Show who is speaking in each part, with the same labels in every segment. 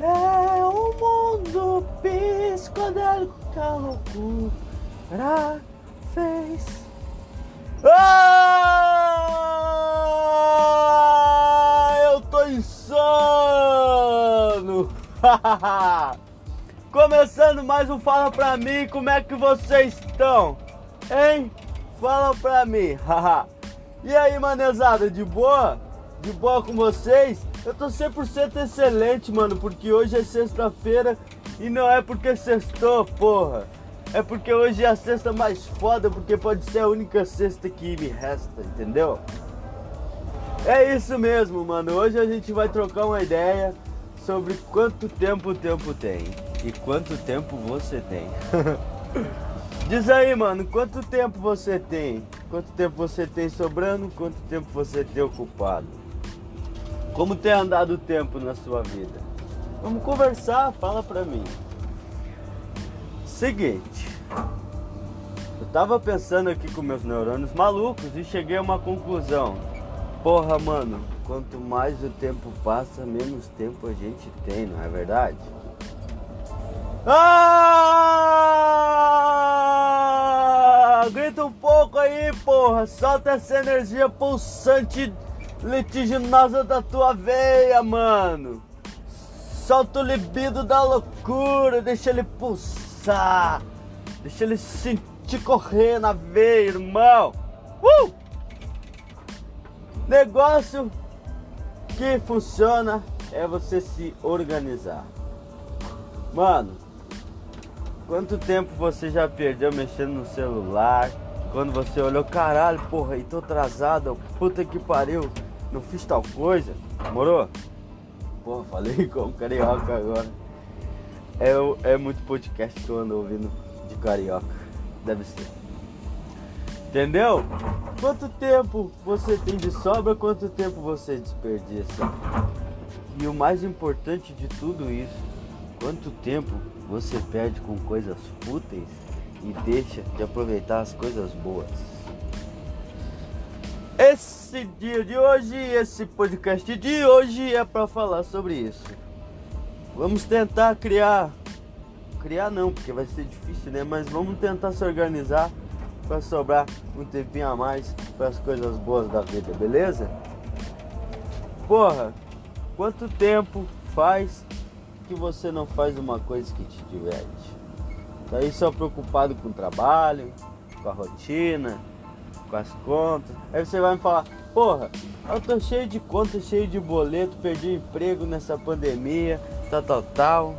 Speaker 1: É um mundo psicodélico que a loucura fez. Ah, eu tô insano! Começando mais um Fala Pra Mim, como é que vocês estão? Hein? Fala pra mim, e aí, manezada, de boa? De boa com vocês? Eu tô 100% excelente, mano, porque hoje é sexta-feira e não é porque sextou, porra. É porque hoje é a sexta mais foda, porque pode ser a única sexta que me resta, entendeu? É isso mesmo, mano. Hoje a gente vai trocar uma ideia sobre quanto tempo o tempo tem e quanto tempo você tem. Diz aí, mano, quanto tempo você tem? Quanto tempo você tem sobrando? Quanto tempo você tem ocupado? Como tem andado o tempo na sua vida? Vamos conversar, fala pra mim. Seguinte, eu tava pensando aqui com meus neurônios malucos e cheguei a uma conclusão. Porra, mano, quanto mais o tempo passa, menos tempo a gente tem, não é verdade? Ah! Grita um pouco aí, porra! Solta essa energia pulsante litiginosa da tua veia, mano. Solta o libido da loucura, deixa ele pulsar. Deixa ele sentir correr na veia, irmão. Uh! Negócio que funciona é você se organizar. Mano, quanto tempo você já perdeu mexendo no celular? Quando você olhou, caralho, porra, e tô atrasado, puta que pariu não fiz tal coisa, morou? Porra, falei com carioca agora. É, é muito podcast que eu ando ouvindo de carioca. Deve ser. Entendeu? Quanto tempo você tem de sobra, quanto tempo você desperdiça? E o mais importante de tudo isso, quanto tempo você perde com coisas fúteis e deixa de aproveitar as coisas boas? Esse dia de hoje, esse podcast de hoje é para falar sobre isso. Vamos tentar criar, criar não, porque vai ser difícil, né? Mas vamos tentar se organizar para sobrar um tempinho a mais para as coisas boas da vida, beleza? Porra, quanto tempo faz que você não faz uma coisa que te diverte? Tá aí só preocupado com o trabalho, com a rotina, com as contas. Aí você vai me falar, porra, eu tô cheio de contas, cheio de boleto, perdi emprego nessa pandemia, tal, tal, tal.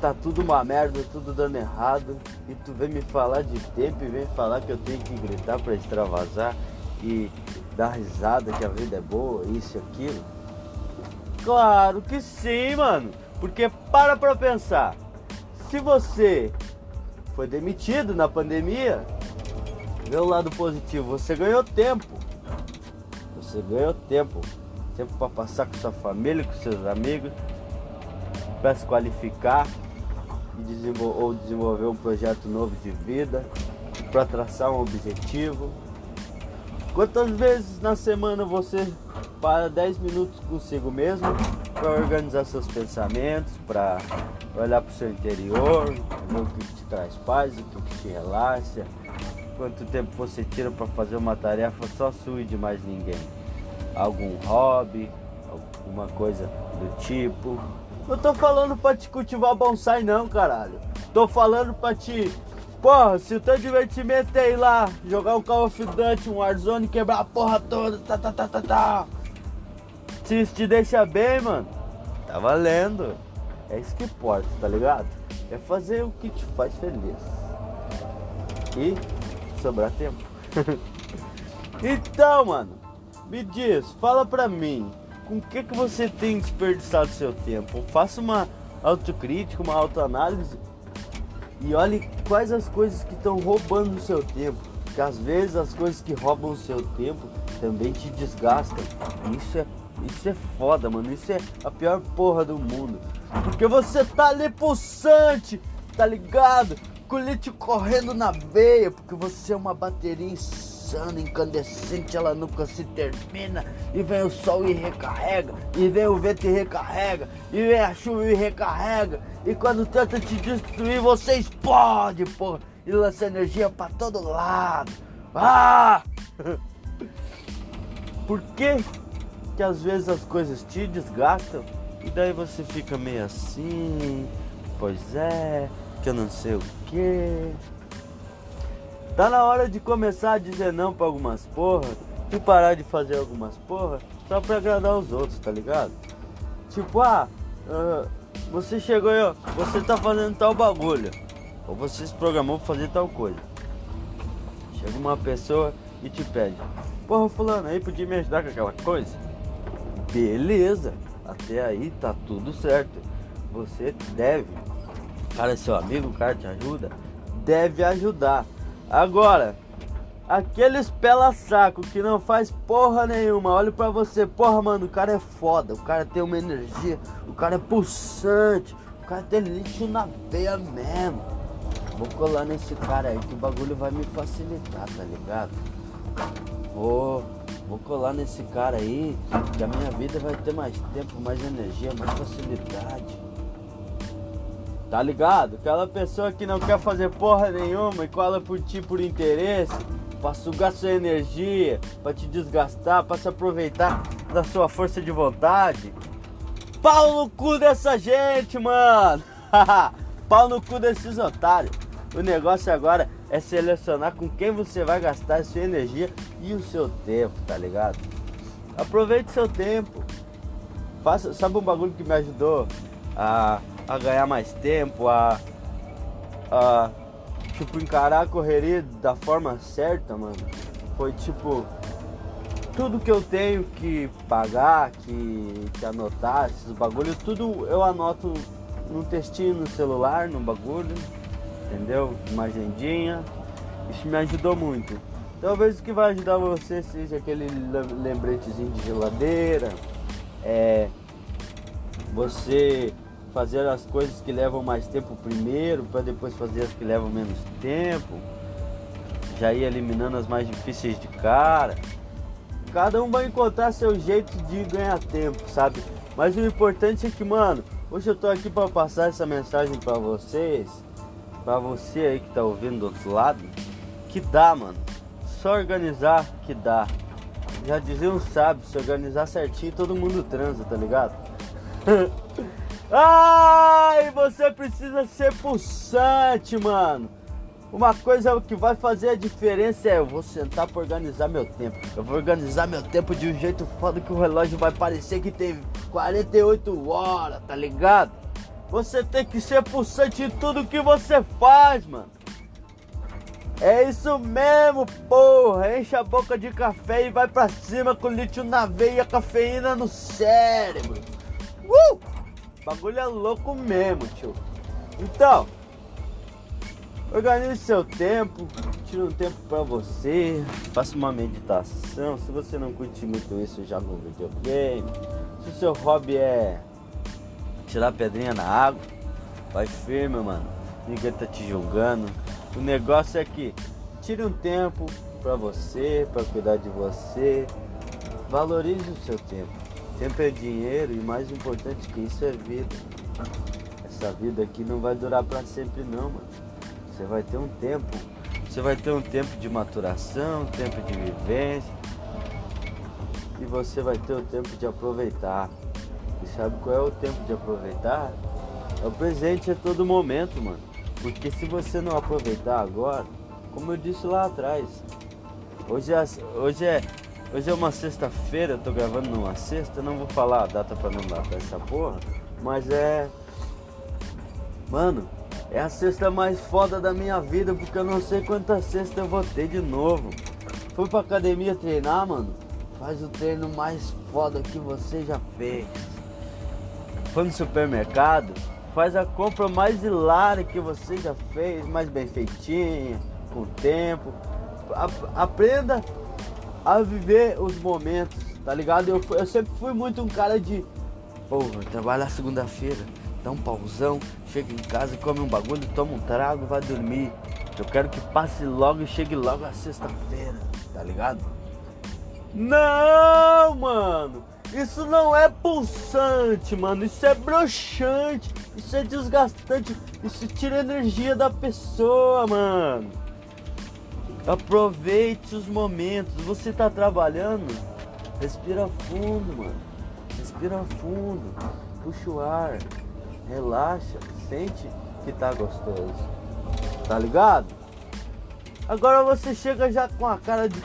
Speaker 1: Tá tudo uma merda, tudo dando errado. E tu vem me falar de tempo e vem falar que eu tenho que gritar para extravasar e dar risada que a vida é boa, isso e aquilo. Claro que sim, mano. Porque para pra pensar. Se você foi demitido na pandemia, Vê o lado positivo, você ganhou tempo. Você ganhou tempo. Tempo para passar com sua família, com seus amigos, para se qualificar e desenvol ou desenvolver um projeto novo de vida, para traçar um objetivo. Quantas vezes na semana você para 10 minutos consigo mesmo para organizar seus pensamentos, para olhar para o seu interior, ver o que te traz paz, o que te relaxa, Quanto tempo você tira para fazer uma tarefa só sua e de mais ninguém? Algum hobby, alguma coisa do tipo? Não tô falando pra te cultivar bonsai não, caralho. Tô falando pra te... Porra, se o teu divertimento é ir lá, jogar um Call of Duty, um Warzone, quebrar a porra toda, tá, tá, tá, tá, tá. Se isso te deixa bem, mano, tá valendo. É isso que importa, tá ligado? É fazer o que te faz feliz. E sobrar tempo. então, mano, me diz, fala pra mim, com o que, que você tem desperdiçado seu tempo? Faça uma autocrítica, uma autoanálise e olhe quais as coisas que estão roubando o seu tempo. Porque às vezes as coisas que roubam o seu tempo também te desgastam. Isso é, isso é foda, mano. Isso é a pior porra do mundo. Porque você tá ali pulsante, tá ligado? Colete correndo na veia, porque você é uma bateria insana incandescente, ela nunca se termina. E vem o sol e recarrega, e vem o vento e recarrega, e vem a chuva e recarrega. E quando tenta te destruir, você explode, porra, e lança energia para todo lado. Ah! Por que que às vezes as coisas te desgastam e daí você fica meio assim, pois é, que eu não sei o que. Tá na hora de começar a dizer não pra algumas porra e parar de fazer algumas porra só pra agradar os outros, tá ligado? Tipo, ah, uh, você chegou aí, ó, você tá fazendo tal bagulho, ou você se programou pra fazer tal coisa. Chega uma pessoa e te pede, porra, fulano, aí podia me ajudar com aquela coisa? Beleza, até aí tá tudo certo. Você deve, cara é seu amigo, o cara te ajuda, deve ajudar. Agora, aqueles pela saco que não faz porra nenhuma, olha pra você, porra, mano, o cara é foda, o cara tem uma energia, o cara é pulsante, o cara tem lixo na veia mesmo. Vou colar nesse cara aí que o bagulho vai me facilitar, tá ligado? Vou Vou colar nesse cara aí, que a minha vida vai ter mais tempo, mais energia, mais facilidade. Tá ligado? Aquela pessoa que não quer fazer porra nenhuma e cola por ti por interesse, pra sugar sua energia, pra te desgastar, pra se aproveitar da sua força de vontade. Pau no cu dessa gente, mano! Pau no cu desses otários. O negócio agora é selecionar com quem você vai gastar a sua energia e o seu tempo, tá ligado? Aproveite seu tempo. Faça, sabe um bagulho que me ajudou a, a ganhar mais tempo, a, a tipo encarar a correria da forma certa, mano? Foi tipo tudo que eu tenho que pagar, que, que anotar, esses bagulhos, tudo eu anoto num textinho no celular, no bagulho entendeu? Uma agendinha. Isso me ajudou muito. Talvez o que vai ajudar você seja aquele lembretezinho de geladeira, é você fazer as coisas que levam mais tempo primeiro, para depois fazer as que levam menos tempo, já ir eliminando as mais difíceis de cara. Cada um vai encontrar seu jeito de ganhar tempo, sabe? Mas o importante é que, mano, hoje eu tô aqui para passar essa mensagem para vocês pra você aí que tá ouvindo do outro lado, que dá, mano. Só organizar que dá. Já dizia um sábio, se organizar certinho todo mundo transa, tá ligado? Ai, você precisa ser pulsante, mano. Uma coisa que vai fazer a diferença é eu vou sentar para organizar meu tempo. Eu vou organizar meu tempo de um jeito foda que o relógio vai parecer que teve 48 horas, tá ligado? Você tem que ser pulsante em tudo que você faz, mano. É isso mesmo, porra. Enche a boca de café e vai pra cima com lítio na veia, cafeína no cérebro. Uh! Bagulho é louco mesmo, tio. Então, organize seu tempo, tira um tempo pra você, faça uma meditação. Se você não curte muito isso, joga um videogame. Se o seu hobby é tirar pedrinha na água. Vai firme, mano. Ninguém tá te julgando. O negócio é que tire um tempo para você, para cuidar de você. Valorize o seu tempo. Tempo é dinheiro e mais importante que isso é vida. Essa vida aqui não vai durar para sempre não, mano. Você vai ter um tempo. Você vai ter um tempo de maturação, um tempo de vivência. E você vai ter o tempo de aproveitar. E sabe qual é o tempo de aproveitar? É o presente a todo momento, mano. Porque se você não aproveitar agora, como eu disse lá atrás, hoje é, hoje é, hoje é uma sexta-feira, tô gravando numa sexta, não vou falar a data pra não pra essa porra, mas é. Mano, é a sexta mais foda da minha vida, porque eu não sei quantas sextas eu vou ter de novo. Fui pra academia treinar, mano. Faz o treino mais foda que você já fez foi no supermercado, faz a compra mais hilária que você já fez, mais bem feitinha, com tempo. A, aprenda a viver os momentos, tá ligado? Eu, eu sempre fui muito um cara de, porra, trabalhar segunda-feira, dá um pausão, chega em casa, come um bagulho, toma um trago, vai dormir. Eu quero que passe logo e chegue logo a sexta-feira. tá ligado? Não, mano! Isso não é pulsante, mano. Isso é broxante. Isso é desgastante. Isso tira energia da pessoa, mano. Aproveite os momentos. Você tá trabalhando? Respira fundo, mano. Respira fundo. Puxa o ar. Relaxa. Sente que tá gostoso. Tá ligado? Agora você chega já com a cara de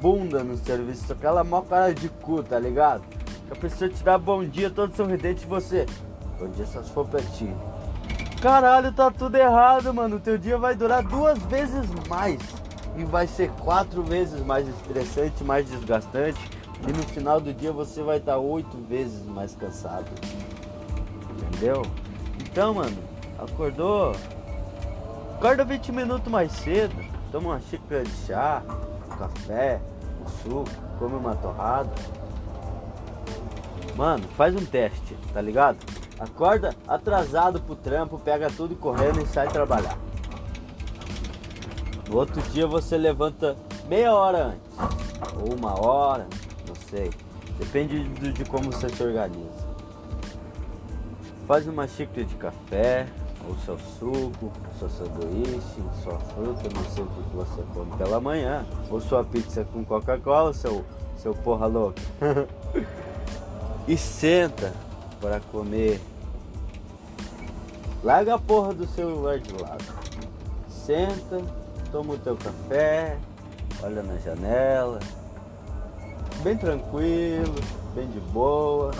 Speaker 1: bunda no serviço, aquela mó cara de cu, tá ligado? a pessoa te dá bom dia todo sorridente e você. Bom dia só se for. Caralho, tá tudo errado, mano. O teu dia vai durar duas vezes mais. E vai ser quatro vezes mais estressante, mais desgastante. E no final do dia você vai estar oito vezes mais cansado. Entendeu? Então, mano, acordou. Acorda 20 minutos mais cedo. Toma uma xícara de chá, um café, um suco, come uma torrada Mano, faz um teste, tá ligado? Acorda atrasado pro trampo, pega tudo correndo e sai trabalhar. No outro dia você levanta meia hora antes, ou uma hora, não sei. Depende de, de como você se organiza. Faz uma xícara de café, ou seu suco, seu sanduíche, sua fruta, não sei o que você come pela manhã, ou sua pizza com Coca-Cola, seu, seu porra louca. e senta para comer. Larga a porra do celular de lado. Senta, toma o teu café, olha na janela. Bem tranquilo, bem de boa.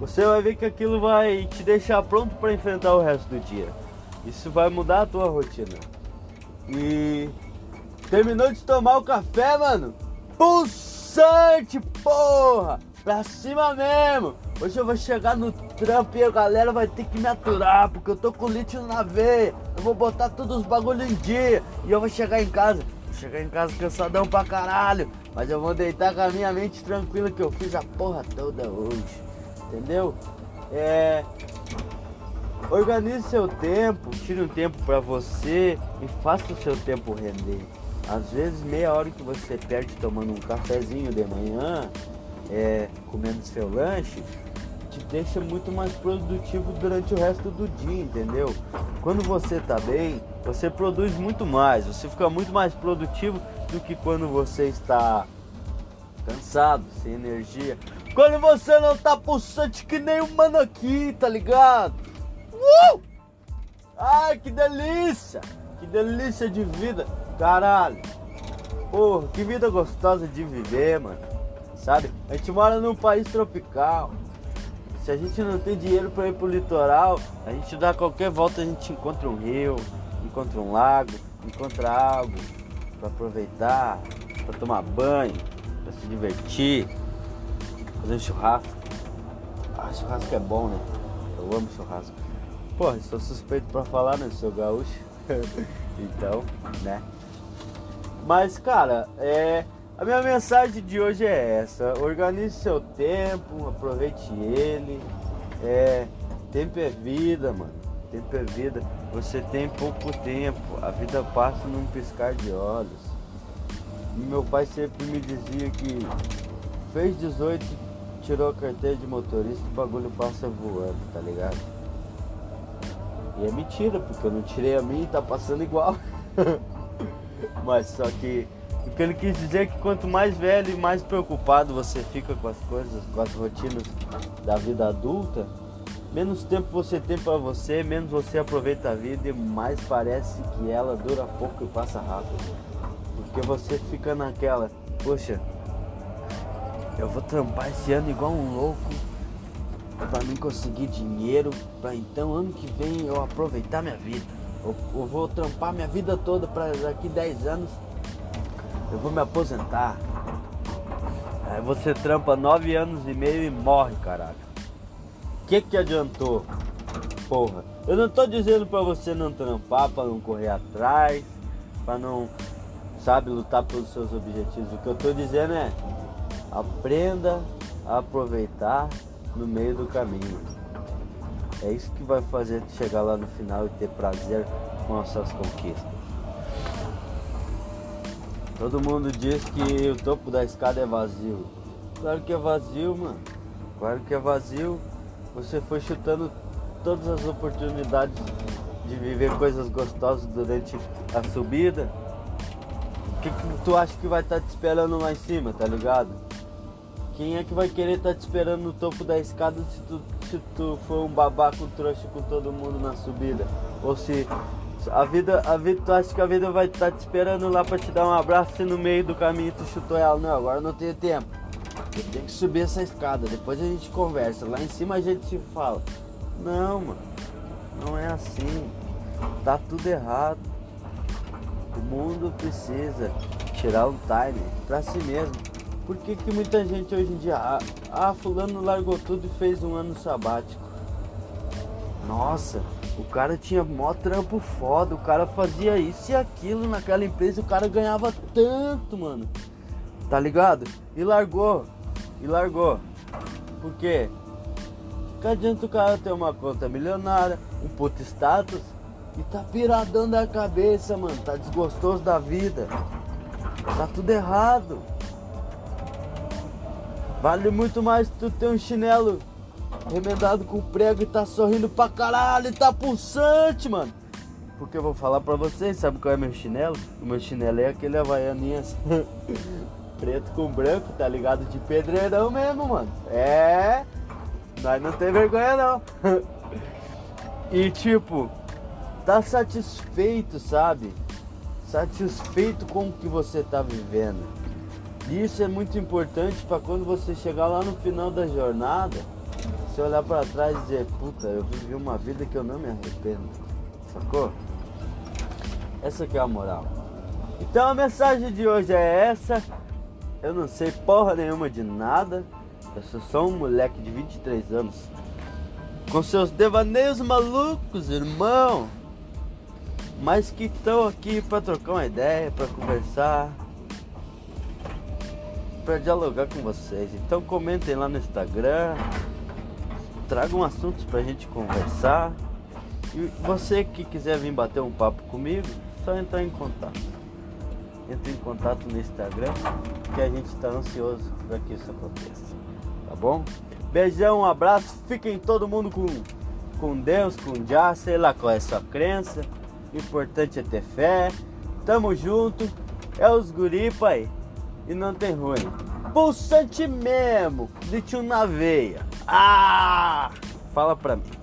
Speaker 1: Você vai ver que aquilo vai te deixar pronto para enfrentar o resto do dia. Isso vai mudar a tua rotina. E terminou de tomar o café, mano? Pulsante, porra! Pra cima mesmo! Hoje eu vou chegar no trampo e a galera vai ter que me aturar, porque eu tô com lítio na veia. Eu vou botar todos os bagulho em dia. E eu vou chegar em casa. Vou chegar em casa cansadão pra caralho. Mas eu vou deitar com a minha mente tranquila que eu fiz a porra toda hoje. Entendeu? É. Organize seu tempo, tire um tempo para você e faça o seu tempo render. Às vezes meia hora que você perde tomando um cafezinho de manhã é, comendo seu lanche, te deixa muito mais produtivo durante o resto do dia, entendeu? Quando você tá bem, você produz muito mais, você fica muito mais produtivo do que quando você está cansado, sem energia. Quando você não tá pulsante que nem um mano aqui, tá ligado? Uh! Ai, que delícia! Que delícia de vida, caralho! Porra, que vida gostosa de viver, mano sabe? A gente mora num país tropical. Se a gente não tem dinheiro para ir pro litoral, a gente dá qualquer volta, a gente encontra um rio, encontra um lago, encontra algo para aproveitar, para tomar banho, para se divertir, fazer um churrasco. Ah, churrasco é bom, né? Eu amo churrasco. Porra, sou suspeito para falar, né? Sou gaúcho. então, né? Mas, cara, é a minha mensagem de hoje é essa: organize seu tempo, aproveite ele. É, tempo é vida, mano. Tempo é vida. Você tem pouco tempo. A vida passa num piscar de olhos. Meu pai sempre me dizia que fez 18, tirou a carteira de motorista, o bagulho passa voando, tá ligado? E é mentira, porque eu não tirei a minha e tá passando igual. Mas só que o que ele quis dizer é que quanto mais velho e mais preocupado você fica com as coisas, com as rotinas da vida adulta, menos tempo você tem para você, menos você aproveita a vida e mais parece que ela dura pouco e passa rápido. Porque você fica naquela, poxa, eu vou trampar esse ano igual um louco para mim conseguir dinheiro, para então ano que vem eu aproveitar minha vida. Eu, eu vou trampar minha vida toda para daqui 10 anos eu vou me aposentar. Aí você trampa nove anos e meio e morre, caralho. Que que adiantou? Porra, eu não tô dizendo pra você não trampar, pra não correr atrás, pra não, sabe, lutar pelos seus objetivos. O que eu tô dizendo é, aprenda a aproveitar no meio do caminho. É isso que vai fazer chegar lá no final e ter prazer com as suas conquistas. Todo mundo diz que o topo da escada é vazio. Claro que é vazio, mano. Claro que é vazio. Você foi chutando todas as oportunidades de viver coisas gostosas durante a subida. O que, que tu acha que vai estar tá te esperando lá em cima, tá ligado? Quem é que vai querer estar tá te esperando no topo da escada se tu, se tu for um babaco trouxa com todo mundo na subida? Ou se a vida, a vida, tu acha que a vida vai estar tá te esperando lá pra te dar um abraço e no meio do caminho tu chutou ela? Não, agora não tenho tempo. Tenho que subir essa escada, depois a gente conversa. Lá em cima a gente se fala. Não, mano. Não é assim. Tá tudo errado. O mundo precisa tirar o time pra si mesmo. Por que, que muita gente hoje em dia. Ah, ah, fulano largou tudo e fez um ano sabático. Nossa, o cara tinha mó trampo foda, o cara fazia isso e aquilo naquela empresa, o cara ganhava tanto, mano. Tá ligado? E largou. E largou. Por quê? Que adianta o cara ter uma conta milionária, um puto status e tá piradão da cabeça, mano. Tá desgostoso da vida. Tá tudo errado. Vale muito mais tu ter um chinelo remendado com prego e tá sorrindo pra caralho e tá pulsante, mano. Porque eu vou falar pra vocês, sabe qual é meu chinelo? O meu chinelo é aquele havaianinhas preto com branco, tá ligado? De pedreirão mesmo, mano. É, nós não tem vergonha não. e tipo, tá satisfeito, sabe? Satisfeito com o que você tá vivendo. Isso é muito importante para quando você chegar lá no final da jornada, você olhar para trás e dizer, puta, eu vivi uma vida que eu não me arrependo. Sacou? Essa que é a moral. Então a mensagem de hoje é essa. Eu não sei porra nenhuma de nada. Eu sou só um moleque de 23 anos. Com seus devaneios malucos, irmão. Mas que estão aqui para trocar uma ideia, para conversar, para dialogar com vocês. Então comentem lá no Instagram, tragam assuntos pra gente conversar. E você que quiser vir bater um papo comigo, só entrar em contato. Entre em contato no Instagram, que a gente está ansioso para que isso aconteça. Tá bom? Beijão, um abraço, fiquem todo mundo com, com Deus, com Já, sei lá qual é a sua crença. O importante é ter fé. Tamo junto. É os guri, pai. E não tem ruim. Pulsante mesmo, de tio na veia. Ah! Fala pra mim.